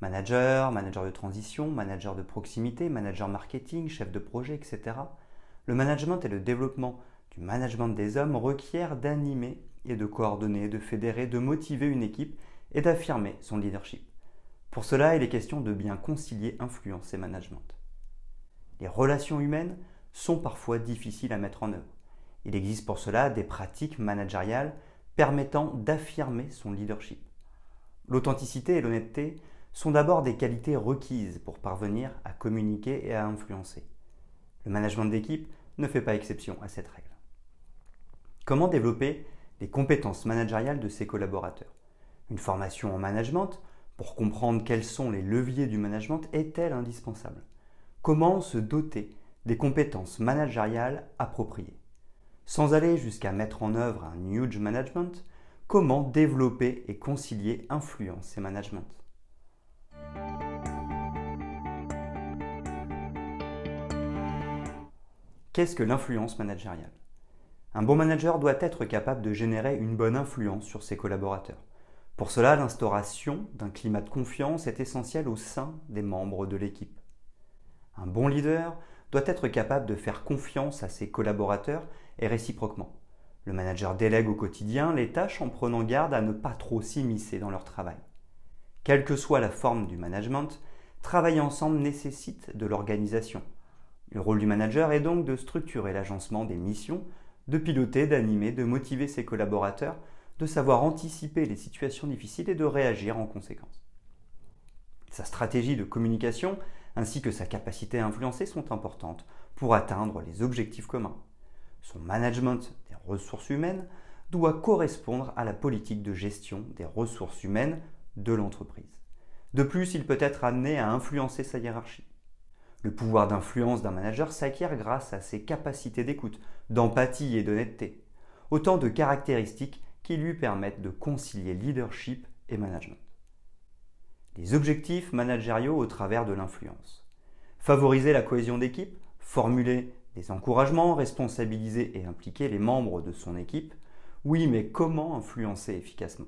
Manager, manager de transition, manager de proximité, manager marketing, chef de projet, etc. Le management et le développement du management des hommes requièrent d'animer et de coordonner, de fédérer, de motiver une équipe et d'affirmer son leadership. Pour cela, il est question de bien concilier influence et management. Les relations humaines sont parfois difficiles à mettre en œuvre. Il existe pour cela des pratiques managériales permettant d'affirmer son leadership. L'authenticité et l'honnêteté sont d'abord des qualités requises pour parvenir à communiquer et à influencer. Le management d'équipe ne fait pas exception à cette règle. Comment développer les compétences managériales de ses collaborateurs? Une formation en management pour comprendre quels sont les leviers du management est-elle indispensable? Comment se doter des compétences managériales appropriées? Sans aller jusqu'à mettre en œuvre un huge management, comment développer et concilier influence et management? Qu'est-ce que l'influence managériale? Un bon manager doit être capable de générer une bonne influence sur ses collaborateurs. Pour cela, l'instauration d'un climat de confiance est essentielle au sein des membres de l'équipe. Un bon leader doit être capable de faire confiance à ses collaborateurs et réciproquement. Le manager délègue au quotidien les tâches en prenant garde à ne pas trop s'immiscer dans leur travail. Quelle que soit la forme du management, travailler ensemble nécessite de l'organisation, le rôle du manager est donc de structurer l'agencement des missions, de piloter, d'animer, de motiver ses collaborateurs, de savoir anticiper les situations difficiles et de réagir en conséquence. Sa stratégie de communication ainsi que sa capacité à influencer sont importantes pour atteindre les objectifs communs. Son management des ressources humaines doit correspondre à la politique de gestion des ressources humaines de l'entreprise. De plus, il peut être amené à influencer sa hiérarchie. Le pouvoir d'influence d'un manager s'acquiert grâce à ses capacités d'écoute, d'empathie et d'honnêteté. Autant de caractéristiques qui lui permettent de concilier leadership et management. Les objectifs managériaux au travers de l'influence. Favoriser la cohésion d'équipe, formuler des encouragements, responsabiliser et impliquer les membres de son équipe. Oui, mais comment influencer efficacement?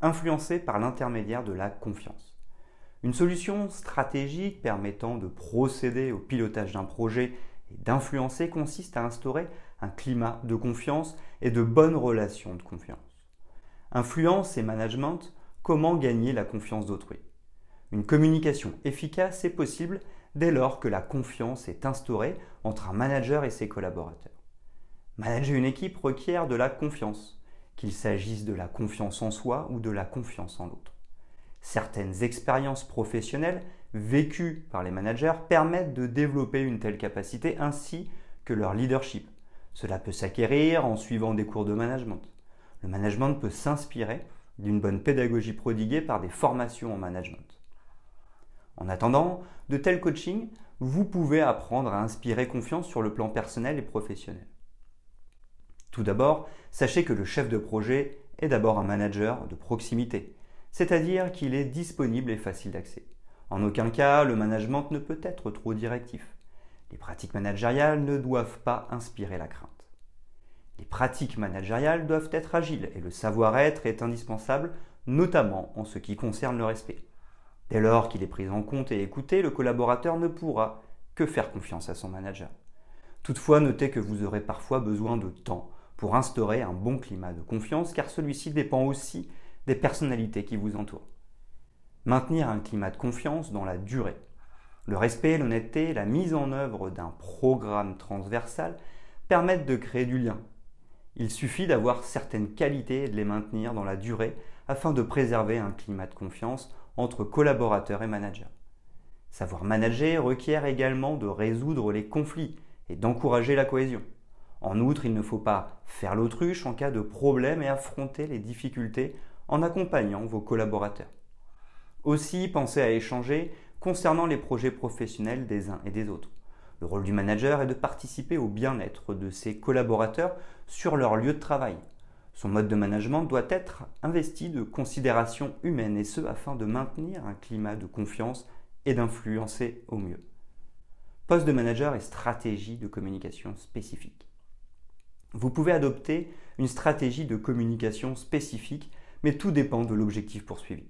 Influencé par l'intermédiaire de la confiance. Une solution stratégique permettant de procéder au pilotage d'un projet et d'influencer consiste à instaurer un climat de confiance et de bonnes relations de confiance. Influence et management, comment gagner la confiance d'autrui? Une communication efficace est possible dès lors que la confiance est instaurée entre un manager et ses collaborateurs. Manager une équipe requiert de la confiance qu'il s'agisse de la confiance en soi ou de la confiance en l'autre. Certaines expériences professionnelles vécues par les managers permettent de développer une telle capacité ainsi que leur leadership. Cela peut s'acquérir en suivant des cours de management. Le management peut s'inspirer d'une bonne pédagogie prodiguée par des formations en management. En attendant de tels coachings, vous pouvez apprendre à inspirer confiance sur le plan personnel et professionnel. Tout d'abord, sachez que le chef de projet est d'abord un manager de proximité, c'est-à-dire qu'il est disponible et facile d'accès. En aucun cas, le management ne peut être trop directif. Les pratiques managériales ne doivent pas inspirer la crainte. Les pratiques managériales doivent être agiles et le savoir-être est indispensable, notamment en ce qui concerne le respect. Dès lors qu'il est pris en compte et écouté, le collaborateur ne pourra que faire confiance à son manager. Toutefois, notez que vous aurez parfois besoin de temps pour instaurer un bon climat de confiance car celui-ci dépend aussi des personnalités qui vous entourent. Maintenir un climat de confiance dans la durée. Le respect, l'honnêteté, la mise en œuvre d'un programme transversal permettent de créer du lien. Il suffit d'avoir certaines qualités et de les maintenir dans la durée afin de préserver un climat de confiance entre collaborateurs et managers. Savoir manager requiert également de résoudre les conflits et d'encourager la cohésion. En outre, il ne faut pas faire l'autruche en cas de problème et affronter les difficultés en accompagnant vos collaborateurs. Aussi, pensez à échanger concernant les projets professionnels des uns et des autres. Le rôle du manager est de participer au bien-être de ses collaborateurs sur leur lieu de travail. Son mode de management doit être investi de considérations humaines et ce afin de maintenir un climat de confiance et d'influencer au mieux. Poste de manager et stratégie de communication spécifique. Vous pouvez adopter une stratégie de communication spécifique, mais tout dépend de l'objectif poursuivi.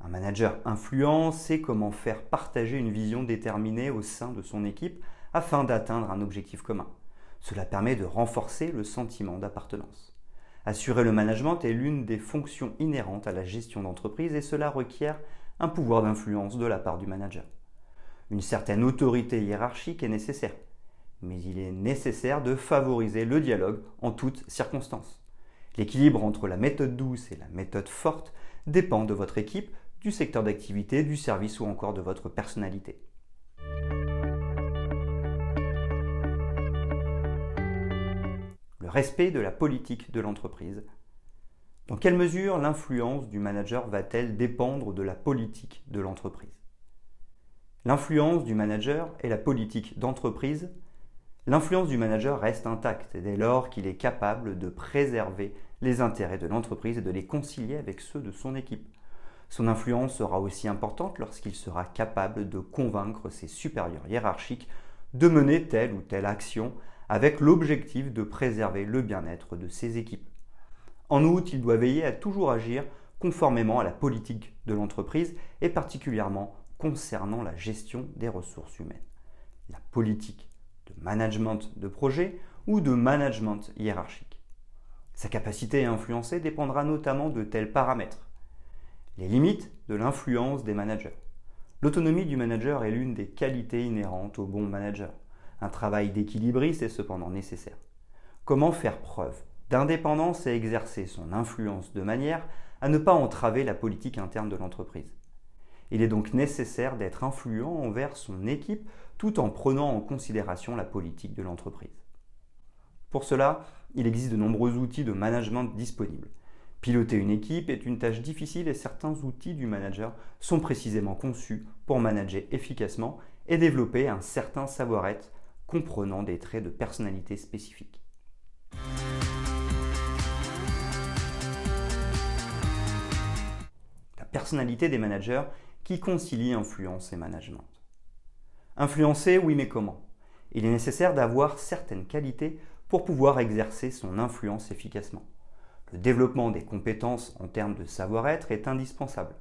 Un manager influent sait comment faire partager une vision déterminée au sein de son équipe afin d'atteindre un objectif commun. Cela permet de renforcer le sentiment d'appartenance. Assurer le management est l'une des fonctions inhérentes à la gestion d'entreprise et cela requiert un pouvoir d'influence de la part du manager. Une certaine autorité hiérarchique est nécessaire, mais il est nécessaire de favoriser le dialogue en toutes circonstances. L'équilibre entre la méthode douce et la méthode forte dépend de votre équipe, du secteur d'activité, du service ou encore de votre personnalité. Le respect de la politique de l'entreprise. Dans quelle mesure l'influence du manager va-t-elle dépendre de la politique de l'entreprise? L'influence du manager et la politique d'entreprise L'influence du manager reste intacte dès lors qu'il est capable de préserver les intérêts de l'entreprise et de les concilier avec ceux de son équipe. Son influence sera aussi importante lorsqu'il sera capable de convaincre ses supérieurs hiérarchiques de mener telle ou telle action avec l'objectif de préserver le bien-être de ses équipes. En outre, il doit veiller à toujours agir conformément à la politique de l'entreprise et particulièrement concernant la gestion des ressources humaines. La politique de management de projet ou de management hiérarchique. Sa capacité à influencer dépendra notamment de tels paramètres les limites de l'influence des managers. L'autonomie du manager est l'une des qualités inhérentes au bon manager. Un travail d'équilibriste est cependant nécessaire. Comment faire preuve d'indépendance et exercer son influence de manière à ne pas entraver la politique interne de l'entreprise? Il est donc nécessaire d'être influent envers son équipe tout en prenant en considération la politique de l'entreprise. Pour cela, il existe de nombreux outils de management disponibles. Piloter une équipe est une tâche difficile et certains outils du manager sont précisément conçus pour manager efficacement et développer un certain savoir-être comprenant des traits de personnalité spécifiques. La personnalité des managers qui concilie influence et management? Influencer, oui, mais comment? Il est nécessaire d'avoir certaines qualités pour pouvoir exercer son influence efficacement. Le développement des compétences en termes de savoir-être est indispensable.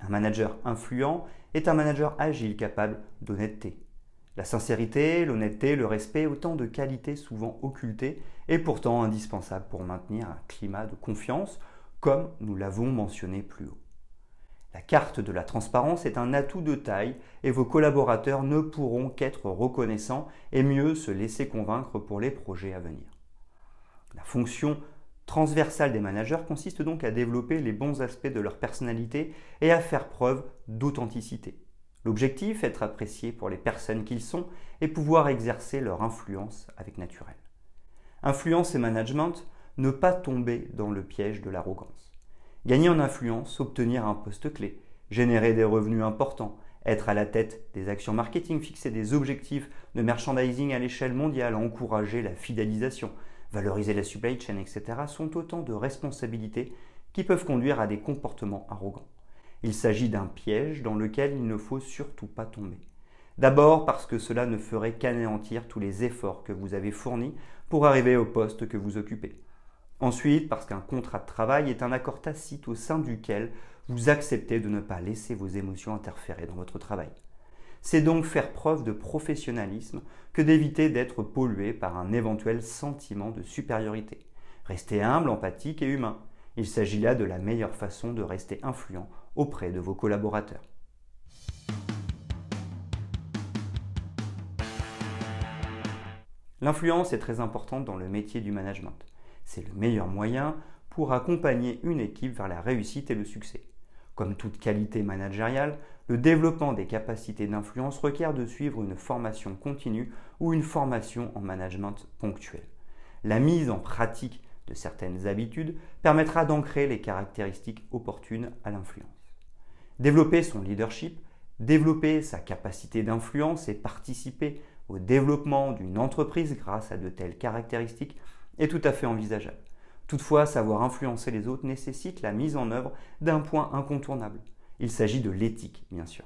Un manager influent est un manager agile capable d'honnêteté. La sincérité, l'honnêteté, le respect, autant de qualités souvent occultées et pourtant indispensables pour maintenir un climat de confiance, comme nous l'avons mentionné plus haut. La carte de la transparence est un atout de taille et vos collaborateurs ne pourront qu'être reconnaissants et mieux se laisser convaincre pour les projets à venir. La fonction transversale des managers consiste donc à développer les bons aspects de leur personnalité et à faire preuve d'authenticité. L'objectif est d'être apprécié pour les personnes qu'ils sont et pouvoir exercer leur influence avec naturel. Influence et management, ne pas tomber dans le piège de l'arrogance. Gagner en influence, obtenir un poste clé, générer des revenus importants, être à la tête des actions marketing, fixer des objectifs de merchandising à l'échelle mondiale, encourager la fidélisation, valoriser la supply chain, etc., sont autant de responsabilités qui peuvent conduire à des comportements arrogants. Il s'agit d'un piège dans lequel il ne faut surtout pas tomber. D'abord parce que cela ne ferait qu'anéantir tous les efforts que vous avez fournis pour arriver au poste que vous occupez. Ensuite parce qu'un contrat de travail est un accord tacite au sein duquel vous acceptez de ne pas laisser vos émotions interférer dans votre travail. C'est donc faire preuve de professionnalisme que d'éviter d'être pollué par un éventuel sentiment de supériorité. Restez humble, empathique et humain. Il s'agit là de la meilleure façon de rester influent auprès de vos collaborateurs. L'influence est très importante dans le métier du management. C'est le meilleur moyen pour accompagner une équipe vers la réussite et le succès. Comme toute qualité managériale, le développement des capacités d'influence requiert de suivre une formation continue ou une formation en management ponctuel. La mise en pratique de certaines habitudes permettra d'ancrer les caractéristiques opportunes à l'influence. Développer son leadership, développer sa capacité d'influence et participer au développement d'une entreprise grâce à de telles caractéristiques est tout à fait envisageable. Toutefois, savoir influencer les autres nécessite la mise en œuvre d'un point incontournable. Il s'agit de l'éthique, bien sûr.